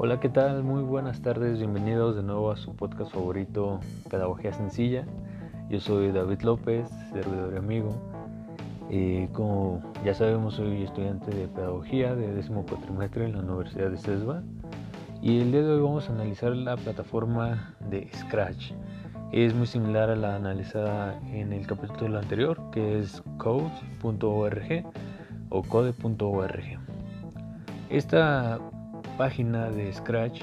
Hola, ¿qué tal? Muy buenas tardes, bienvenidos de nuevo a su podcast favorito, Pedagogía Sencilla. Yo soy David López, servidor y amigo. Y como ya sabemos, soy estudiante de Pedagogía de décimo cuatrimestre en la Universidad de CESBA. Y el día de hoy vamos a analizar la plataforma de Scratch. Es muy similar a la analizada en el capítulo anterior, que es code.org o code.org. Esta página de Scratch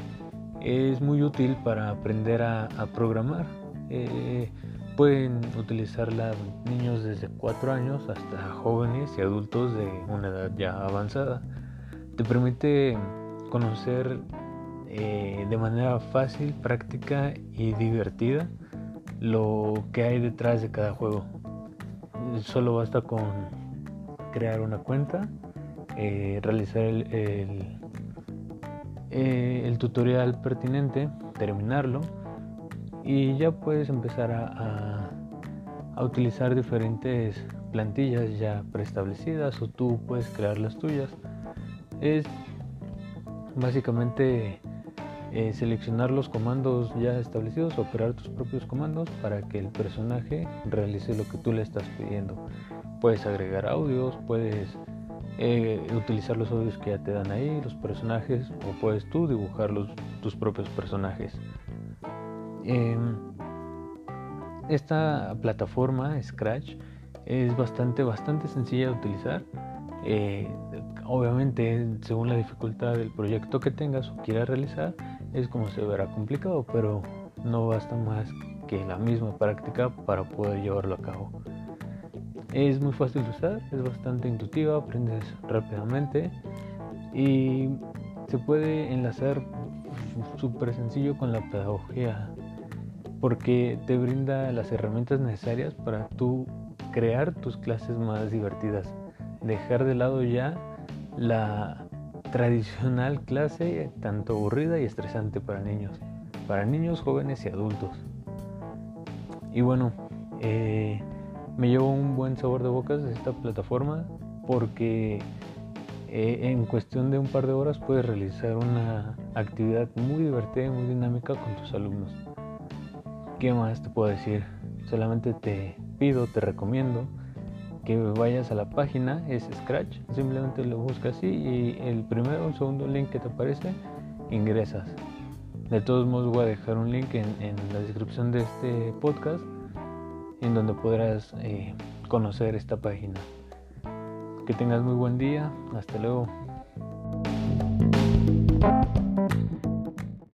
es muy útil para aprender a, programar. Eh, pueden utilizarla niños desde 4 años hasta jóvenes y adultos de una edad ya avanzada. Te permite conocer eh, de manera fácil, práctica y divertida lo que hay detrás de cada juego. Solo basta con crear una cuenta, eh, realizar el, eh, el tutorial pertinente, terminarlo y ya puedes empezar a, utilizar diferentes plantillas ya preestablecidas o tú puedes crear las tuyas. Es básicamente eh, seleccionar los comandos ya establecidos, operar tus propios comandos para que el personaje realice lo que tú le estás pidiendo. Puedes agregar audios, puedes eh, utilizar los audios que ya te dan ahí, los personajes, o puedes tú dibujar los, tus propios personajes. Em, esta plataforma Scratch es bastante, bastante sencilla de utilizar. Eh, obviamente, según la dificultad del proyecto que tengas o quieras realizar, es como se verá complicado, pero no basta más que la misma práctica para poder llevarlo a cabo. Es muy fácil de usar, es bastante intuitiva, aprendes rápidamente y se puede enlazar súper sencillo con la pedagogía porque te brinda las herramientas necesarias para tú crear tus clases más divertidas. Dejar de lado ya la tradicional clase tanto aburrida y estresante para niños, para niños, jóvenes y adultos. Y bueno, eh, me llevo un buen sabor de bocas de esta plataforma porque eh, en cuestión de un par de horas puedes realizar una actividad muy divertida y muy dinámica con tus alumnos. ¿Qué más te puedo decir? Solamente te pido, te recomiendo que vayas a la página, es Scratch, simplemente lo buscas así y el primero o segundo link que te aparece, ingresas. De todos modos voy a dejar un link en la descripción de este podcast en donde podrás eh, conocer esta página. Que tengas muy buen día. Hasta luego.